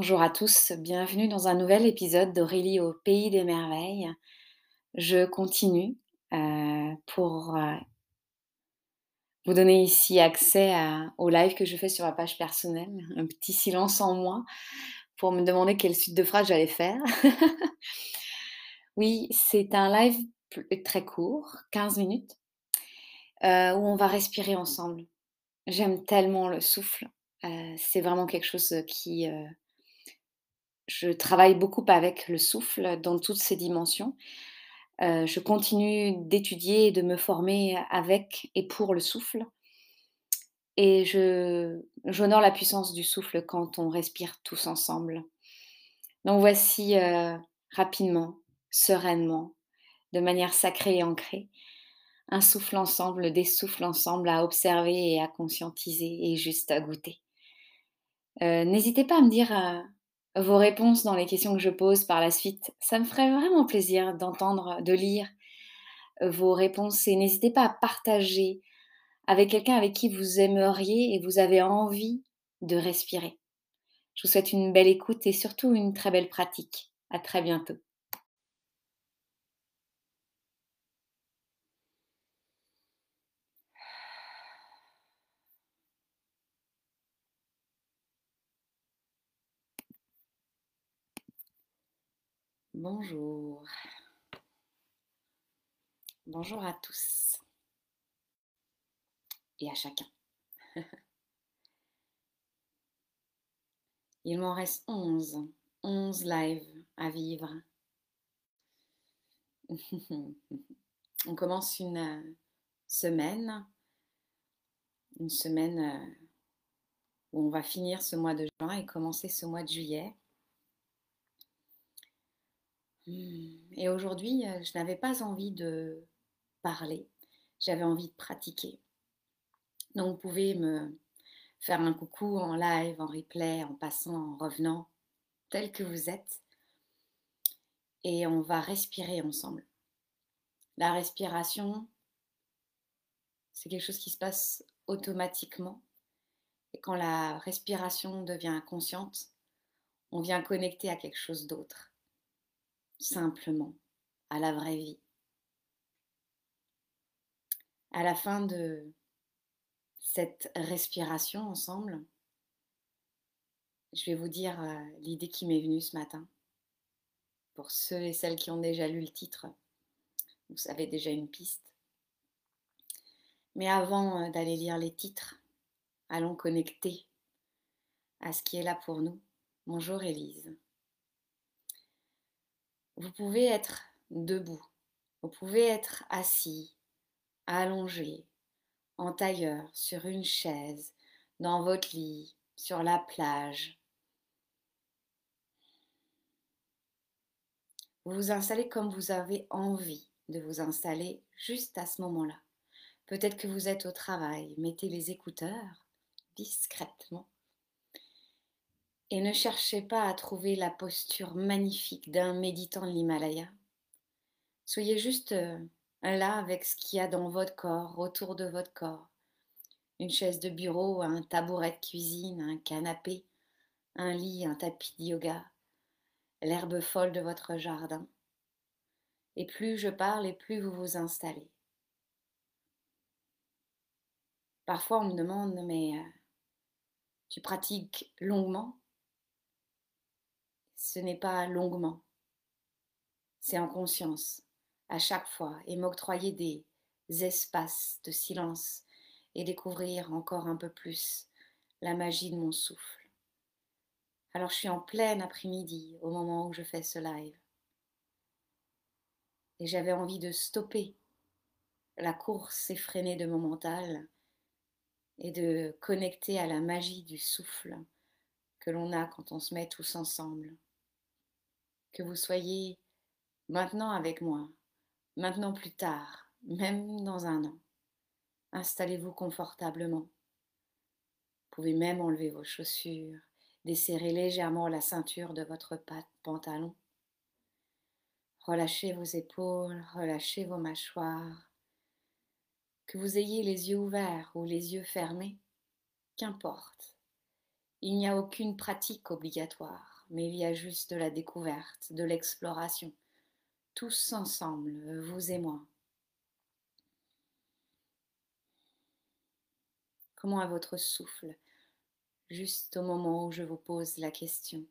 Bonjour à tous, bienvenue dans un nouvel épisode d'Aurélie au Pays des Merveilles. Je continue euh, pour euh, vous donner ici accès au live que je fais sur ma page personnelle, un petit silence en moi pour me demander quelle suite de phrases j'allais faire. oui, c'est un live très court, 15 minutes, euh, où on va respirer ensemble. J'aime tellement le souffle. c'est vraiment quelque chose qui... euh, je travaille beaucoup avec le souffle dans toutes ses dimensions. Heu, je continue d'étudier et de me former avec et pour le souffle et j'honore la puissance du souffle quand on respire tous ensemble. Donc voici, heu, rapidement, sereinement, de manière sacrée et ancrée, un souffle ensemble, des souffles ensemble à observer et à conscientiser et juste à goûter. Heu, n'hésitez pas à me dire, vos réponses dans les questions que je pose par la suite. Ça me ferait vraiment plaisir d'entendre, de lire, heu, vos réponses et n'hésitez pas à partager avec quelqu'un avec qui vous aimeriez et vous avez envie de respirer. Je vous souhaite une belle écoute et surtout une très belle pratique. À très bientôt. Bonjour. Bonjour à tous et à chacun. Il m'en reste 11. 11 lives à vivre. On commence une euh, semaine, une semaine euh, où on va finir ce mois de juin et commencer ce mois de juillet. Et aujourd'hui, euh, je n'avais pas envie de parler, j'avais envie de pratiquer. Donc vous pouvez me faire un coucou en live, en replay, en passant, en revenant, tel que vous êtes. Et on va respirer ensemble. La respiration, c'est quelque chose qui se passe automatiquement. Et quand la respiration devient consciente, on vient connecter à quelque chose d'autre. Simplement, à la vraie vie. À la fin de cette respiration ensemble, je vais vous dire euh, l'idée qui m'est venue ce matin. Pour ceux et celles qui ont déjà lu le titre, vous savez déjà une piste. Mais avant euh, d'aller lire les titres, allons connecter à ce qui est là pour nous. Bonjour Élise. Vous pouvez être debout, vous pouvez être assis, allongé, en tailleur, sur une chaise, dans votre lit, sur la plage. Vous vous installez comme vous avez envie de vous installer juste à ce moment-là. Peut-être que vous êtes au travail, mettez les écouteurs discrètement et ne cherchez pas à trouver la posture magnifique d'un méditant de l'Himalaya. Soyez juste euh, là avec ce qu'il y a dans votre corps, autour de votre corps. Une chaise de bureau, un tabouret de cuisine, un canapé, un lit, un tapis de yoga, l'herbe folle de votre jardin. Et plus je parle, et plus vous vous installez. Parfois on me demande, mais euh, tu pratiques longuement? Ce n'est pas longuement, c'est en conscience, à chaque fois, et m'octroyer des espaces de silence et découvrir encore un peu plus la magie de mon souffle. Alors je suis en plein après-midi au moment où je fais ce live. Et j'avais envie de stopper la course effrénée de mon mental et de connecter à la magie du souffle que l'on a quand on se met tous ensemble. Que vous soyez maintenant avec moi, maintenant plus tard, même dans un an. Installez-vous confortablement. Vous pouvez même enlever vos chaussures, desserrer légèrement la ceinture de votre pantalon. Relâchez vos épaules, relâchez vos mâchoires. Que vous ayez les yeux ouverts ou les yeux fermés, qu'importe. Il n'y a aucune pratique obligatoire, mais il y a juste de la découverte, de l'exploration. Tous ensemble, vous et moi. Comment est votre souffle juste au moment où je vous pose la question?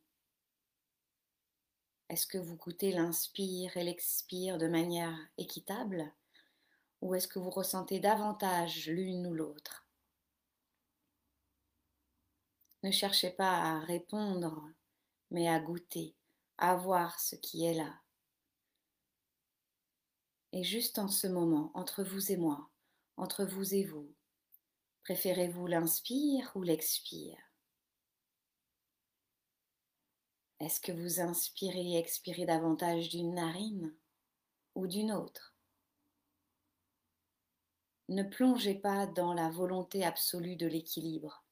Est-ce que vous goûtez l'inspire et l'expire de manière équitable? Ou est-ce que vous ressentez davantage l'une ou l'autre? Ne cherchez pas à répondre, mais à goûter, à voir ce qui est là. Et juste en ce moment, entre vous et moi, entre vous et vous, préférez-vous l'inspire ou l'expire? Est-ce que vous inspirez et expirez davantage d'une narine ou d'une autre? Ne plongez pas dans la volonté absolue de l'équilibre.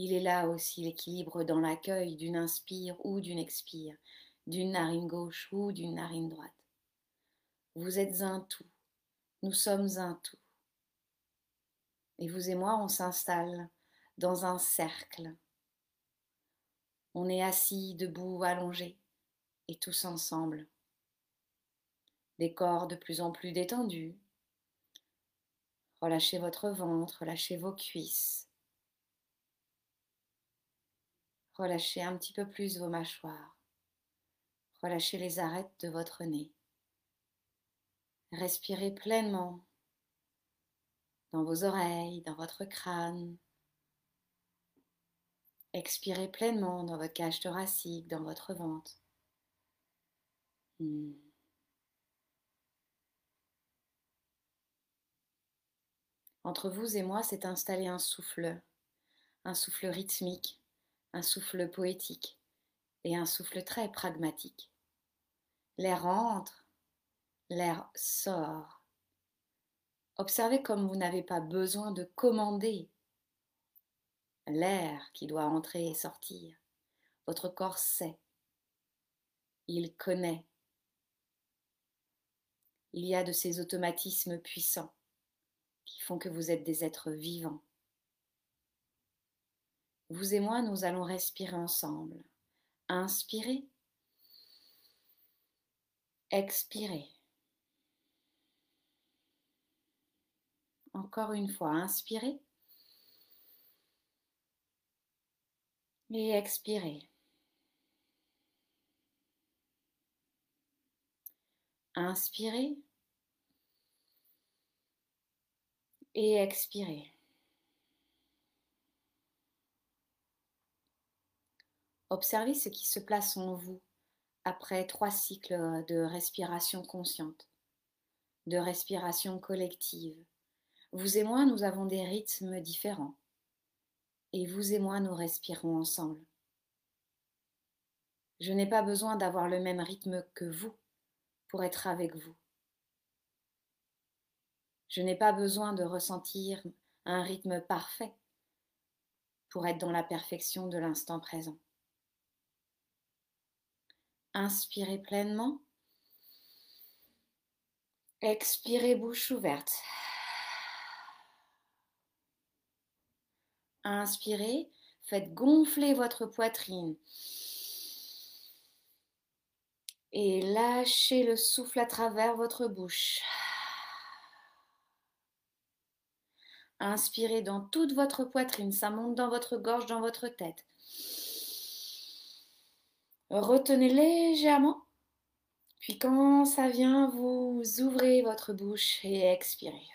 Il est là aussi l'équilibre dans l'accueil d'une inspire ou d'une expire, d'une narine gauche ou d'une narine droite. Vous êtes un tout, nous sommes un tout. Et vous et moi, on s'installe dans un cercle. On est assis, debout, allongé, et tous ensemble. Des corps de plus en plus détendus. Relâchez votre ventre, relâchez vos cuisses. Relâchez un petit peu plus vos mâchoires. Relâchez les arêtes de votre nez. Respirez pleinement dans vos oreilles, dans votre crâne. Expirez pleinement dans votre cage thoracique, dans votre ventre. Hmm. Entre vous et moi s'est installé un souffle, un souffle rythmique un souffle poétique et un souffle très pragmatique. L'air entre, l'air sort. Observez comme vous n'avez pas besoin de commander l'air qui doit entrer et sortir. Votre corps sait. Il connaît. Il y a de ces automatismes puissants qui font que vous êtes des êtres vivants. Vous et moi, nous allons respirer ensemble. Inspirez. Expirez. Encore une fois, inspirez. Et expirez. Inspirez. Et expirez. Observez ce qui se place en vous après trois cycles de respiration consciente, de respiration collective. Vous et moi, nous avons des rythmes différents. Et vous et moi, nous respirons ensemble. Je n'ai pas besoin d'avoir le même rythme que vous pour être avec vous. Je n'ai pas besoin de ressentir un rythme parfait pour être dans la perfection de l'instant présent. Inspirez pleinement. Expirez bouche ouverte. Inspirez, faites gonfler votre poitrine. Et lâchez le souffle à travers votre bouche. Inspirez dans toute votre poitrine, ça monte dans votre gorge, dans votre tête. Retenez légèrement. Puis quand ça vient, vous ouvrez votre bouche et expirez.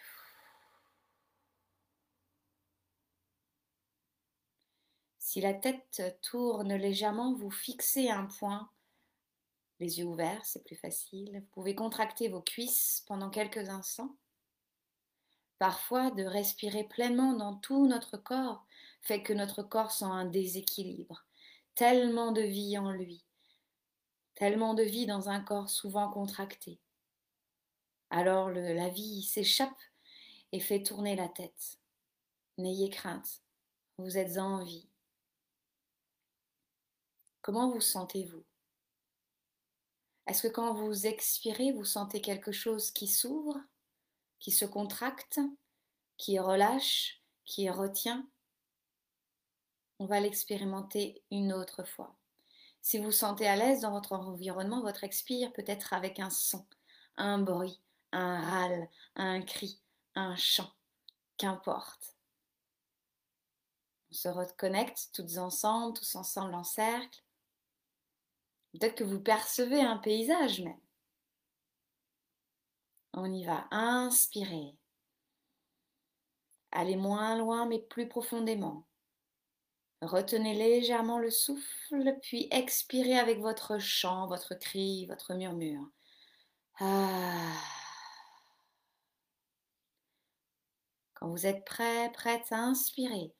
Si la tête tourne légèrement, vous fixez un point. Les yeux ouverts, c'est plus facile. Vous pouvez contracter vos cuisses pendant quelques instants. Parfois, de respirer pleinement dans tout notre corps fait que notre corps sent un déséquilibre tellement de vie en lui, tellement de vie dans un corps souvent contracté. Alors la vie s'échappe et fait tourner la tête. N'ayez crainte, vous êtes en vie. Comment vous sentez-vous? Est-ce que quand vous expirez, vous sentez quelque chose qui s'ouvre, qui se contracte, qui relâche, qui retient? On va l'expérimenter une autre fois. Si vous sentez à l'aise dans votre environnement, votre expire peut être avec un son, un bruit, un râle, un cri, un chant, qu'importe. On se reconnecte toutes ensemble, tous ensemble en cercle. Peut-être que vous percevez un paysage même. On y va. Inspirez. Allez moins loin mais plus profondément. Retenez légèrement le souffle, puis expirez avec votre chant, votre cri, votre murmure. Ah. Quand vous êtes prêt, prête à inspirer,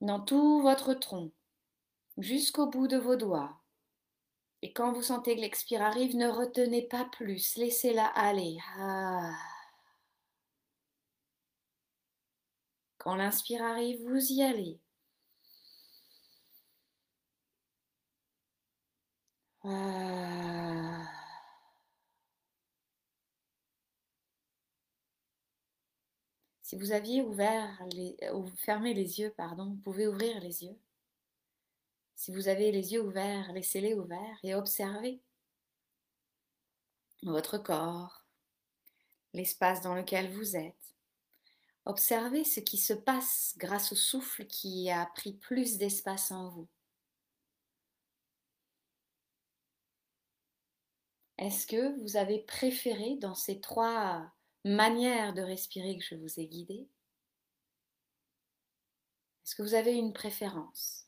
dans tout votre tronc, jusqu'au bout de vos doigts. Et quand vous sentez que l'expire arrive, ne retenez pas plus, laissez-la aller. Ah. Quand l'inspire arrive, vous y allez. Ah. Si vous aviez ouvert les, ou fermé les yeux, pardon, vous pouvez ouvrir les yeux. Si vous avez les yeux ouverts, laissez-les ouverts et observez votre corps, l'espace dans lequel vous êtes. Observez ce qui se passe grâce au souffle qui a pris plus d'espace en vous. Est-ce que vous avez préféré dans ces trois manières de respirer que je vous ai guidé Est-ce que vous avez une préférence?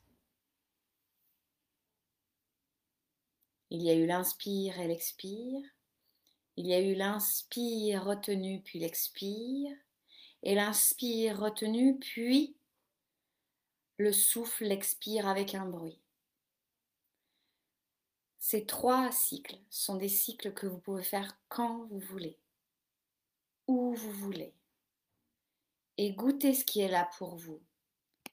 Il y a eu l'inspire et l'expire. Il y a eu l'inspire retenu puis l'expire et l'inspire retenu, puis le souffle expire avec un bruit. Ces trois cycles sont des cycles que vous pouvez faire quand vous voulez, où vous voulez. Et goûtez ce qui est là pour vous.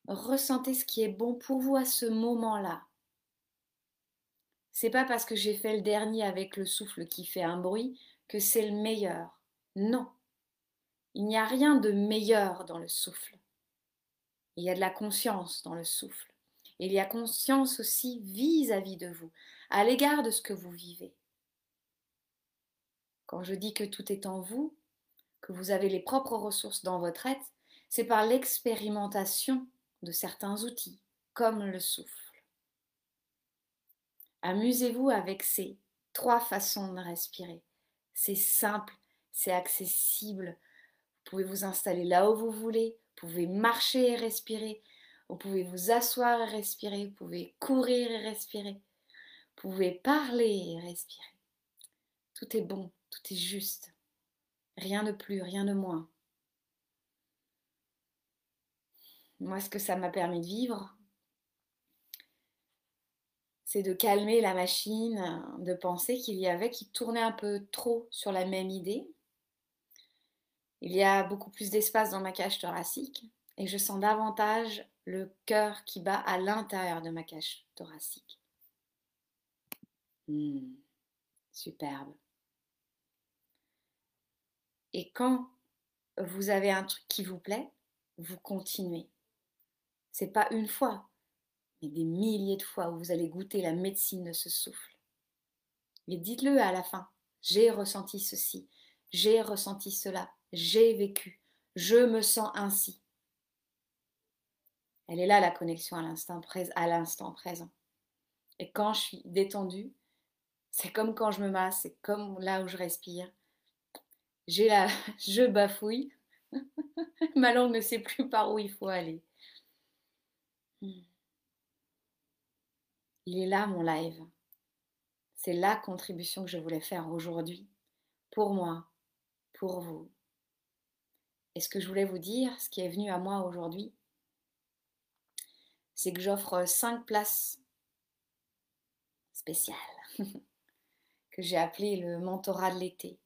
Ressentez ce qui est bon pour vous à ce moment-là. C'est pas parce que j'ai fait le dernier avec le souffle qui fait un bruit que c'est le meilleur. Non. Il n'y a rien de meilleur dans le souffle. Il y a de la conscience dans le souffle. il y a conscience aussi vis-à-vis de vous, à l'égard de ce que vous vivez. Quand je dis que tout est en vous, que vous avez les propres ressources dans votre être, c'est par l'expérimentation de certains outils, comme le souffle. Amusez-vous avec ces trois façons de respirer. C'est simple, c'est accessible, pouvez vous installer là où vous voulez, vous pouvez marcher et respirer, vous pouvez vous asseoir et respirer, vous pouvez courir et respirer, vous pouvez parler et respirer. Tout est bon, tout est juste. Rien de plus, rien de moins. Moi, ce que ça m'a permis de vivre, c'est de calmer la machine de pensée qu'il y avait qui tournait un peu trop sur la même idée il y a beaucoup plus d'espace dans ma cage thoracique et je sens davantage le cœur qui bat à l'intérieur de ma cage thoracique. Hmm, superbe. Et quand vous avez un truc qui vous plaît, vous continuez. C'est pas une fois, mais des milliers de fois où vous allez goûter la médecine de ce souffle. Et dites-le à la fin. J'ai ressenti ceci, j'ai ressenti cela, j'ai vécu, je me sens ainsi. Elle est là la connexion à l'instant présent. Et quand je suis détendue, c'est comme quand je me masse, c'est comme là où je respire. J'ai la, je bafouille. Ma langue ne sait plus par où il faut aller. Il est là mon live. C'est la contribution que je voulais faire aujourd'hui. Pour moi, pour vous, et ce que je voulais vous dire, ce qui est venu à moi aujourd'hui, c'est que j'offre cinq places spéciales que j'ai appelées le mentorat de l'été.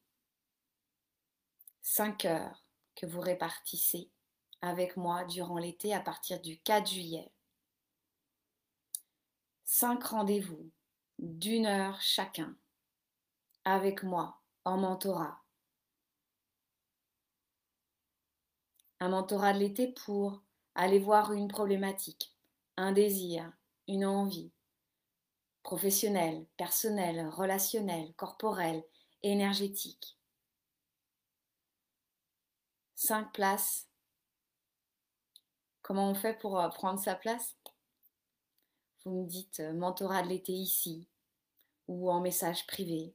Cinq heures que vous répartissez avec moi durant l'été à partir du 4 juillet. Cinq rendez-vous d'une heure chacun avec moi en mentorat un mentorat de l'été pour Allez voir une problématique, un désir, une envie, professionnelle, personnelle, relationnelle, corporelle, énergétique. Cinq places. Comment on fait pour euh, prendre sa place? Vous me dites euh, mentorat de l'été ici ou en message privé.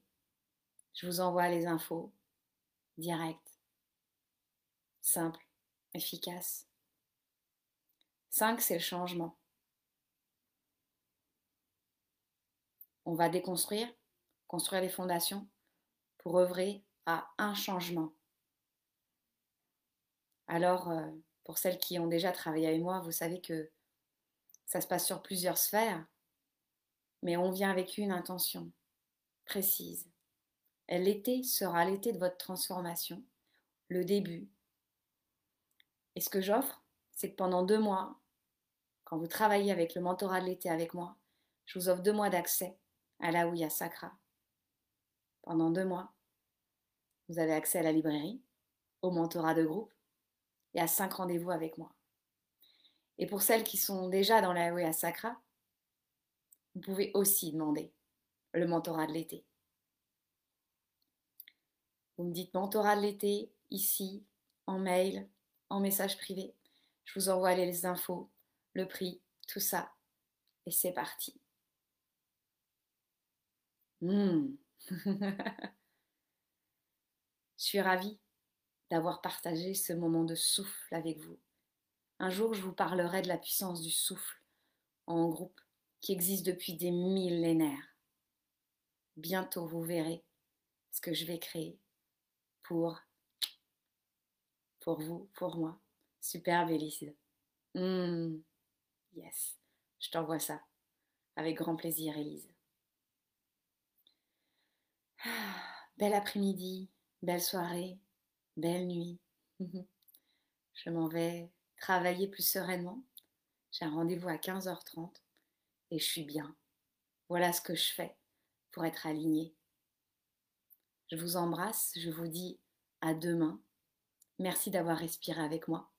Je vous envoie les infos direct, simple, efficace. 5, c'est le changement. On va déconstruire, construire les fondations pour œuvrer à un changement. Alors, euh, pour celles qui ont déjà travaillé avec moi, vous savez que ça se passe sur plusieurs sphères, mais on vient avec une intention précise. L'été sera l'été de votre transformation, le début. Et ce que j'offre, c'est que pendant deux mois, quand vous travaillez avec le mentorat de l'été avec moi, je vous offre deux mois d'accès à la Sacra. Pendant deux mois, vous avez accès à la librairie, au mentorat de groupe et à cinq rendez-vous avec moi. Et pour celles qui sont déjà dans la Sacra, vous pouvez aussi demander le mentorat de l'été. Vous me dites mentorat de l'été ici, en mail, en message privé. Je vous envoie les infos, le prix, tout ça. Et c'est parti. Hmm. je suis ravie d'avoir partagé ce moment de souffle avec vous. Un jour, je vous parlerai de la puissance du souffle en groupe qui existe depuis des millénaires. Bientôt, vous verrez ce que je vais créer pour, pour vous, pour moi. Superbe, Élise. Hmm. Yes, je t'envoie ça. Avec grand plaisir, Élise. Ah, bel après-midi, belle soirée, belle nuit. je m'en vais travailler plus sereinement. J'ai un rendez-vous à 15h30 et je suis bien. Voilà ce que je fais pour être alignée. Je vous embrasse, je vous dis à demain. Merci d'avoir respiré avec moi.